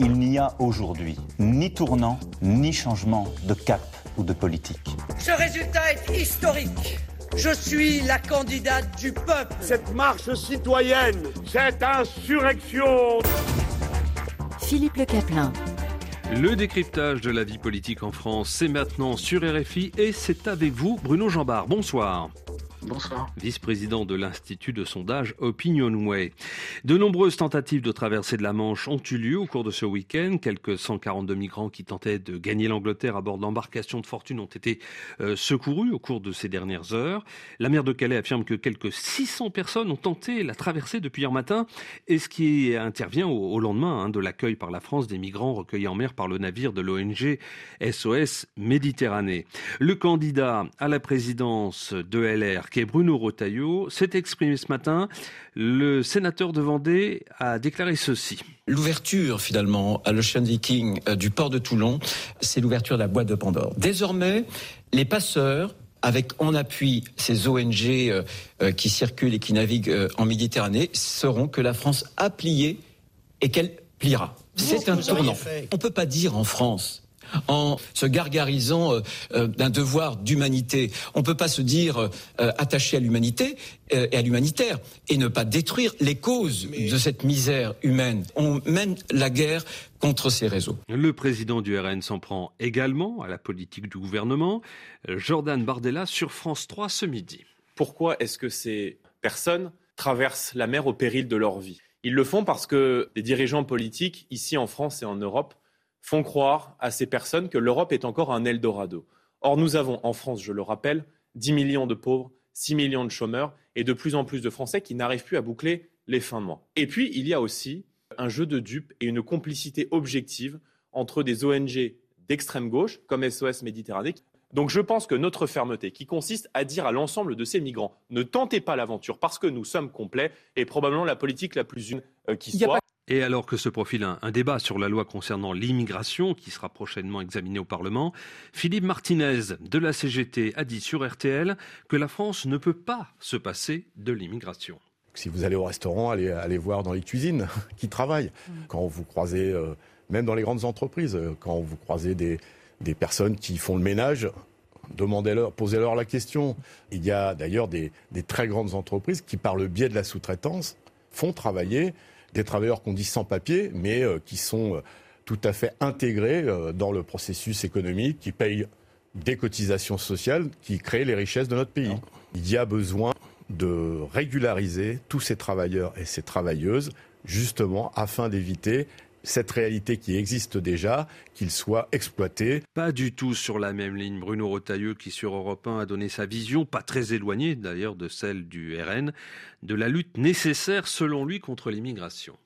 Il n'y a aujourd'hui ni tournant, ni changement de cap ou de politique. Ce résultat est historique. Je suis la candidate du peuple. Cette marche citoyenne, cette insurrection. Philippe Le Caplin. Le décryptage de la vie politique en France, c'est maintenant sur RFI et c'est avec vous, Bruno Jambard. Bonsoir. Bonsoir. Vice-président de l'Institut de sondage Opinionway. De nombreuses tentatives de traversée de la Manche ont eu lieu au cours de ce week-end. Quelques 142 migrants qui tentaient de gagner l'Angleterre à bord d'embarcations de fortune ont été euh, secourus au cours de ces dernières heures. La maire de Calais affirme que quelques 600 personnes ont tenté la traversée depuis hier matin et ce qui intervient au, lendemain hein, de l'accueil par la France des migrants recueillis en mer par le navire de l'ONG SOS Méditerranée. Le candidat à la présidence de LR qui est Bruno Rotaillot, s'est exprimé ce matin. Le sénateur de Vendée a déclaré ceci. L'ouverture finalement à l'Ocean Viking euh, du port de Toulon, c'est l'ouverture de la boîte de Pandore. Désormais, les passeurs avec en appui ces ONG euh, euh, qui circulent et qui naviguent en Méditerranée, sauront que la France a plié et qu'elle pliera. C'est un tournant. On ne peut pas dire en France en se gargarisant euh, euh, d'un devoir d'humanité. On ne peut pas se dire euh, attaché à l'humanité et à l'humanitaire et ne pas détruire les causes de cette misère humaine. On mène la guerre contre ces réseaux. Le président du RN s'en prend également à la politique du gouvernement. Jordan Bardella sur France 3 ce midi. Pourquoi est-ce que ces personnes traversent la mer au péril de leur vie? Ils le font parce que les dirigeants politiques, ici en France et en Europe, font croire à ces personnes que l'Europe est encore un Eldorado. Or, nous avons en France, je le rappelle, 10 millions de pauvres, 6 millions de chômeurs et de plus en plus de Français qui n'arrivent plus à boucler les fins de mois. Et puis, il y a aussi un jeu de dupes et une complicité objective entre des ONG d'extrême gauche, comme SOS Méditerranée. Donc je pense que notre fermeté, qui consiste à dire à l'ensemble de ces migrants, ne tentez pas l'aventure parce que nous sommes complets, est probablement la politique la plus une euh, qui soit. Et alors que se profile un, débat sur la loi concernant l'immigration, qui sera prochainement examiné au Parlement, Philippe Martinez de la CGT a dit sur RTL que la France ne peut pas se passer de l'immigration. Si vous allez au restaurant, allez, allez voir dans les cuisines qui travaillent. Quand vous croisez, euh, même dans les grandes entreprises, euh, quand vous croisez des, des personnes qui font le ménage, demandez-leur, posez-leur la question. Il y a d'ailleurs des, des très grandes entreprises qui, par le biais de la sous-traitance, font travailler des travailleurs qu'on dit sans papier, mais euh, qui sont euh, tout à fait intégrés euh, dans le processus économique, qui payent des cotisations sociales, qui créent les richesses de notre pays. Il y a besoin de régulariser tous ces travailleurs et ces travailleuses, justement, afin d'éviter cette réalité qui existe déjà, qu'il soit exploité. Pas du tout sur la même ligne. Bruno Retailleau, qui sur Europe 1 a donné sa vision, pas très éloignée d'ailleurs de celle du RN, de la lutte nécessaire selon lui contre l'immigration.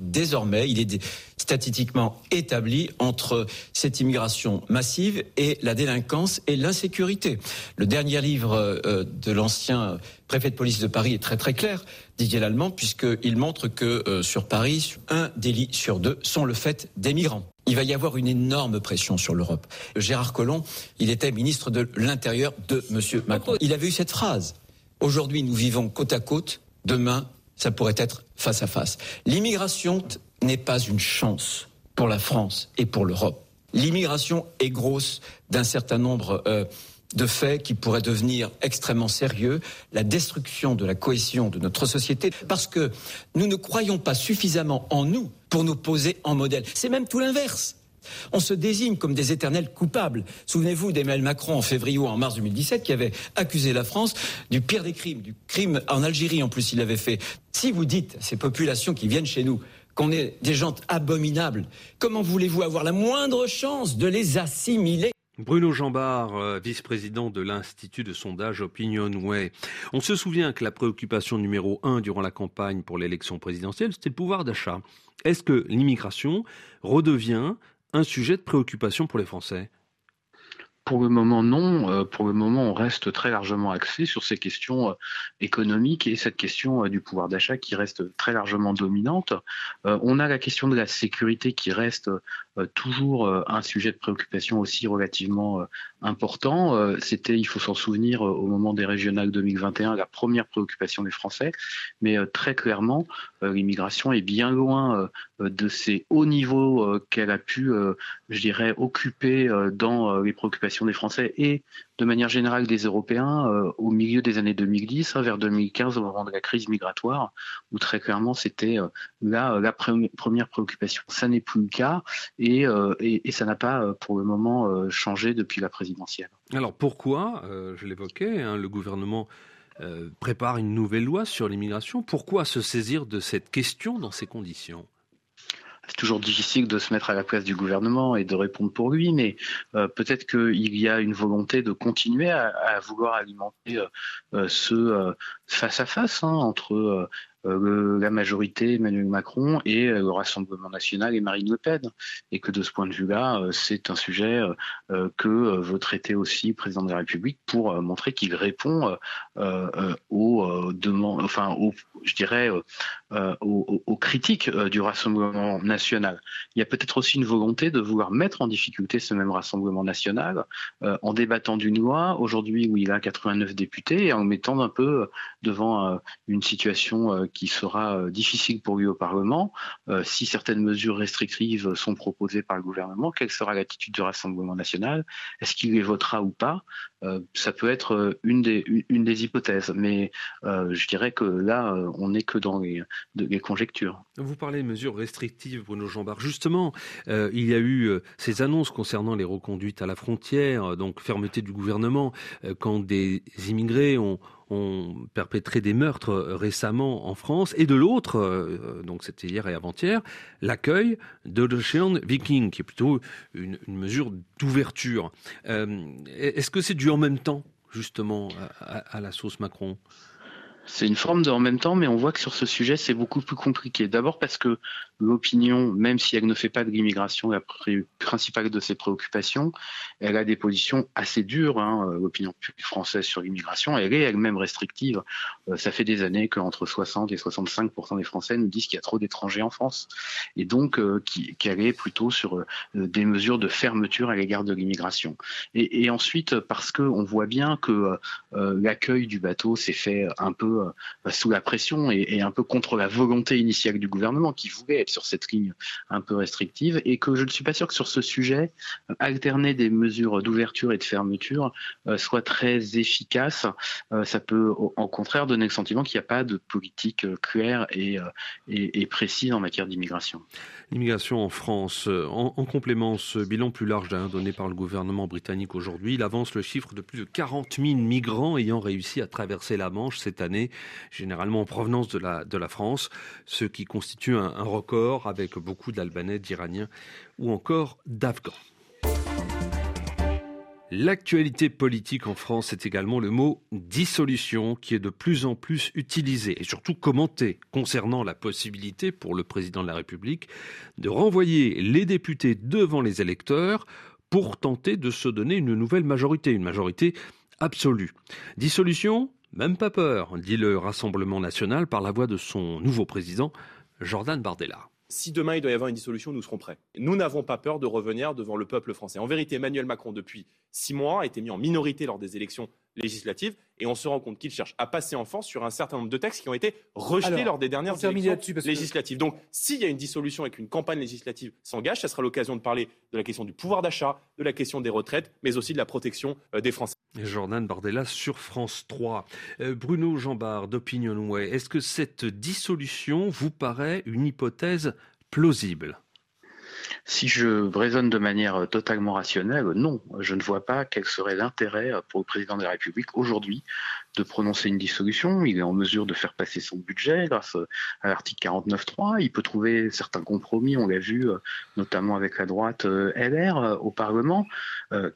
Désormais, il est statistiquement établi entre cette immigration massive et la délinquance et l'insécurité. Le dernier livre euh, de l'ancien préfet de police de Paris est très très clair, Didier Lallemand, puisqu'il montre que euh, sur Paris, un délit sur deux sont le fait des migrants. Il va y avoir une énorme pression sur l'Europe. Gérard Collomb, il était ministre de l'Intérieur de M. Macron. Il avait eu cette phrase. Aujourd'hui, nous vivons côte à côte. Demain, ça pourrait être face à face. L'immigration n'est pas une chance pour la France et pour l'Europe. L'immigration est grosse d'un certain nombre euh, de faits qui pourraient devenir extrêmement sérieux, la destruction de la cohésion de notre société, parce que nous ne croyons pas suffisamment en nous pour nous poser en modèle. C'est même tout l'inverse. On se désigne comme des éternels coupables. Souvenez-vous d'Emmanuel Macron en février ou en mars 2017 qui avait accusé la France du pire des crimes, du crime en Algérie en plus il avait fait. Si vous dites à ces populations qui viennent chez nous qu'on est des gens abominables, comment voulez-vous avoir la moindre chance de les assimiler? Bruno Jambard, euh, vice-président de l'Institut de sondage Opinionway. On se souvient que la préoccupation numéro un durant la campagne pour l'élection présidentielle, c'était le pouvoir d'achat. Est-ce que l'immigration redevient un sujet de préoccupation pour les Français pour le moment, non. pour le moment, on reste très largement axé sur ces questions économiques et cette question du pouvoir d'achat qui reste très largement dominante. on a la question de la sécurité qui reste toujours un sujet de préoccupation aussi relativement important. C'était, il faut s'en souvenir, au moment des régionales 2021, la première préoccupation des Français. Mais très clairement, l'immigration est bien loin de ces hauts niveaux qu'elle a pu, je dirais, occuper dans les préoccupations des Français et de manière générale des Européens euh, au milieu des années 2010, hein, vers 2015, au moment de la crise migratoire, où très clairement c'était euh, là la première préoccupation. Ça n'est plus le cas et, euh, et, ça n'a pas pour le moment changé depuis la présidentielle. Alors pourquoi, je l'évoquais, hein, le gouvernement prépare une nouvelle loi sur l'immigration? Pourquoi se saisir de cette question dans ces conditions? C'est toujours difficile de se mettre à la place du gouvernement et de répondre pour lui, mais euh, peut-être qu'il y a une volonté de continuer à, vouloir alimenter euh, euh, ce face à face hein, entre euh, la majorité Emmanuel Macron et euh, le Rassemblement national et Marine Le Pen. Et que de ce point de vue-là, euh, c'est un sujet que veut traiter aussi le président de la République pour montrer qu'il répond aux demandes, enfin, aux, je dirais, aux, aux, critiques du Rassemblement national. Il y a peut-être aussi une volonté de vouloir mettre en difficulté ce même Rassemblement national en débattant d'une loi aujourd'hui où il a 89 députés et en mettant un peu devant une situation qui sera euh, difficile pour lui au Parlement. Euh, si certaines mesures restrictives sont proposées par le gouvernement, quelle sera l'attitude du Rassemblement national? Est-ce qu'il les votera ou pas? Euh, Ça peut être une des, une des hypothèses, mais je dirais que là, on n'est que dans les, conjectures. Vous parlez de mesures restrictives, Bruno Jambard. Justement, il y a eu ces annonces concernant les reconduites à la frontière, donc fermeté du gouvernement, quand des immigrés ont perpétré des meurtres récemment en France, et de l'autre, euh, donc c'était hier et avant-hier, l'accueil de l'Ocean Viking, qui est plutôt une, mesure d'ouverture. Euh, est-ce que c'est dû en même temps, justement, à la sauce Macron? C'est une forme de en même temps, mais on voit que sur ce sujet, c'est beaucoup plus compliqué. D'abord parce que l'opinion, même si elle ne fait pas de l'immigration la principale de ses préoccupations, elle a des positions assez dures. Hein, euh, l'opinion française sur l'immigration, elle est elle-même restrictive. Euh, ça fait des années qu'entre 60 et 65 des Français nous disent qu'il y a trop d'étrangers en France, et donc euh, qu'elle est plutôt sur des mesures de fermeture à l'égard de l'immigration. Et, ensuite parce que on voit bien que l'accueil du bateau s'est fait un peu euh, sous la pression et, un peu contre la volonté initiale du gouvernement qui voulait être sur cette ligne un peu restrictive et que je ne suis pas sûr que sur ce sujet, euh, alterner des mesures d'ouverture et de fermeture euh, soit très efficace. ça peut au, contraire donner le sentiment qu'il n'y a pas de politique claire et, précise en matière d'immigration. L'immigration en France, en, complément, ce bilan plus large donné par le gouvernement britannique aujourd'hui, il avance le chiffre de plus de 40 000 migrants ayant réussi à traverser la Manche cette année généralement en provenance de la, France, ce qui constitue un, un record avec beaucoup d'Albanais, d'Iraniens ou encore d'Afghans. L'actualité politique en France, c'est également le mot dissolution qui est de plus en plus utilisé et surtout commenté concernant la possibilité pour le président de la République de renvoyer les députés devant les électeurs pour tenter de se donner une nouvelle majorité, une majorité absolue. Dissolution, même pas peur, dit le Rassemblement national par la voix de son nouveau président, Jordan Bardella. Si demain il doit y avoir une dissolution, nous serons prêts. Nous n'avons pas peur de revenir devant le peuple français. En vérité, Emmanuel Macron, depuis six mois, a été mis en minorité lors des élections législatives et on se rend compte qu'il cherche à passer en force sur un certain nombre de textes qui ont été rejetés lors des dernières élections législatives. Donc, s'il y a une dissolution et qu'une campagne législative s'engage, ça sera l'occasion de parler de la question du pouvoir d'achat, de la question des retraites, mais aussi de la protection euh, des Français. Jordan Bardella sur France 3. Euh, Bruno Jambard d'Opinion Way, est-ce que cette dissolution vous paraît une hypothèse plausible? Si je raisonne de manière totalement rationnelle, non, je ne vois pas quel serait l'intérêt pour le président de la République aujourd'hui de prononcer une dissolution. Il est en mesure de faire passer son budget grâce à l'article 49.3. Il peut trouver certains compromis, on l'a vu notamment avec la droite LR au Parlement.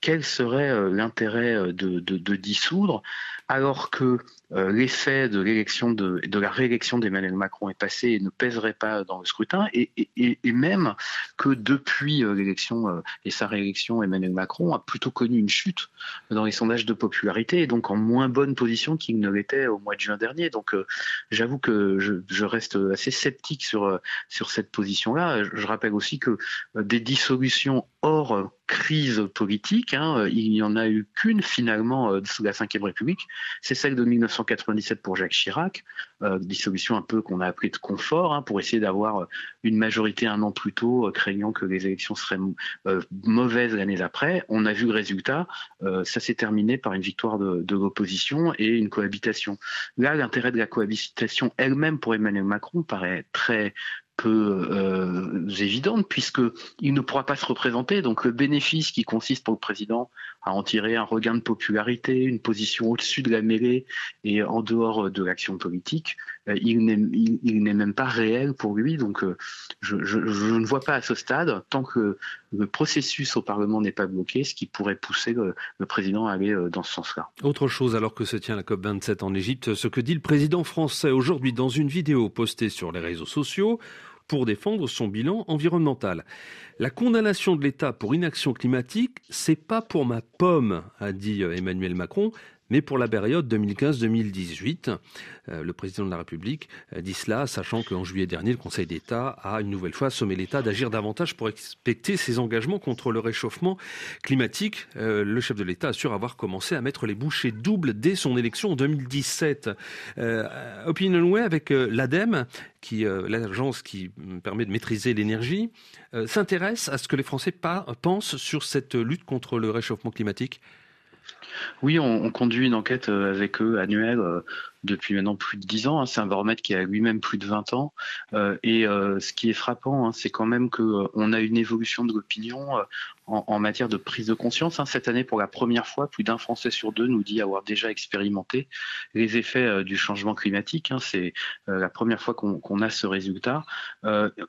quel serait l'intérêt de, dissoudre alors que euh, l'effet de l'élection de, la réélection d'Emmanuel Macron est passé et ne pèserait pas dans le scrutin, et, même que depuis euh, l'élection euh, et sa réélection, Emmanuel Macron a plutôt connu une chute dans les sondages de popularité et donc en moins bonne position qu'il ne l'était au mois de juin dernier. Donc j'avoue que je, reste assez sceptique sur sur cette position-là. Je rappelle aussi que des dissolutions hors crise politique, hein, il n'y en a eu qu'une finalement sous la Ve République, c'est celle de 1997 pour Jacques Chirac, euh, dissolution un peu qu'on a appelée de confort, hein, pour essayer d'avoir euh, une majorité un an plus tôt, euh, craignant que les élections seraient mauvaises l'année après. On a vu le résultat, ça s'est terminé par une victoire de, l'opposition une cohabitation. Là, l'intérêt de la cohabitation elle-même pour Emmanuel Macron paraît très peu euh, évidente puisque il ne pourra pas se représenter. Donc le bénéfice qui consiste pour le président à en tirer un regain de popularité, une position au-dessus de la mêlée et en dehors de l'action politique, euh, il n'est même pas réel pour lui. Donc euh, je, ne vois pas à ce stade, tant que le processus au Parlement n'est pas bloqué, ce qui pourrait pousser le, président à aller euh, dans ce sens-là. Autre chose, alors que se tient la COP27 en Égypte, ce que dit le président français aujourd'hui dans une vidéo postée sur les réseaux sociaux pour défendre son bilan environnemental. La condamnation de l'État pour inaction climatique, c'est pas pour ma pomme, a dit euh, Emmanuel Macron, mais pour la période 2015-2018. Euh, le président de la République dit cela, sachant qu'en juillet dernier, le Conseil d'État a une nouvelle fois sommé l'État d'agir davantage pour respecter ses engagements contre le réchauffement climatique. Euh, le chef de l'État assure avoir commencé à mettre les bouchées doubles dès son élection en 2017. Euh, Opinionway avec euh, l'ADEME, qui l'agence qui permet de maîtriser l'énergie, s'intéresse à ce que les Français pensent sur cette lutte contre le réchauffement climatique. Oui, on, on, conduit une enquête avec eux annuelle depuis maintenant plus de 10 ans. Hein. C'est un baromètre qui a lui-même plus de 20 ans. Euh, et euh, ce qui est frappant, hein, c'est quand même qu'on euh, a une évolution de l'opinion euh, en, matière de prise de conscience. Hein. Cette année, pour la première fois, plus d'un Français sur deux nous dit avoir déjà expérimenté les effets du changement climatique. C'est la première fois qu'on qu a ce résultat.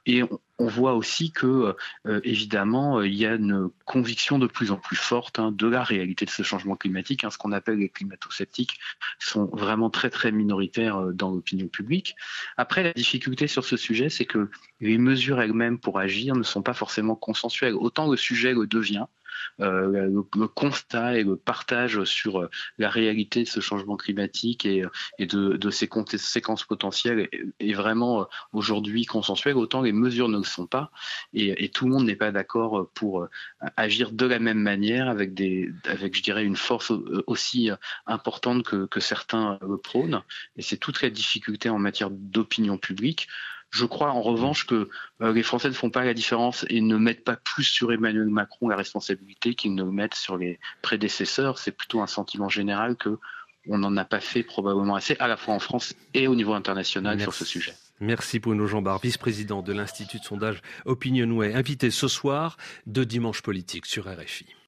et on, on, voit aussi que, évidemment, il y a une conviction de plus en plus forte de la réalité de ce changement climatique. Ce qu'on appelle les climato-sceptiques sont vraiment très très minoritaire euh, dans l'opinion publique. Après, la difficulté sur ce sujet, c'est que les mesures elles-mêmes pour agir ne sont pas forcément consensuelles. Autant le sujet le devient, euh, le, constat et le partage sur euh, la réalité de ce changement climatique et, de, ses conséquences potentielles est, vraiment aujourd'hui consensuel, autant les mesures ne le sont pas et, tout le monde n'est pas d'accord pour agir de la même manière avec, je dirais, une force aussi importante que, que certains le. Et c'est toute la difficulté en matière d'opinion publique. Je crois en revanche que euh, les Français ne font pas la différence et ne mettent pas plus sur Emmanuel Macron la responsabilité qu'ils ne mettent sur les prédécesseurs. C'est plutôt un sentiment général que on n'en a pas fait probablement assez, à la fois en France et au niveau international Merci. sur ce sujet. Merci Bruno Jambard, vice-président de l'Institut de sondage Opinionway, invité ce soir de Dimanche Politique sur RFI.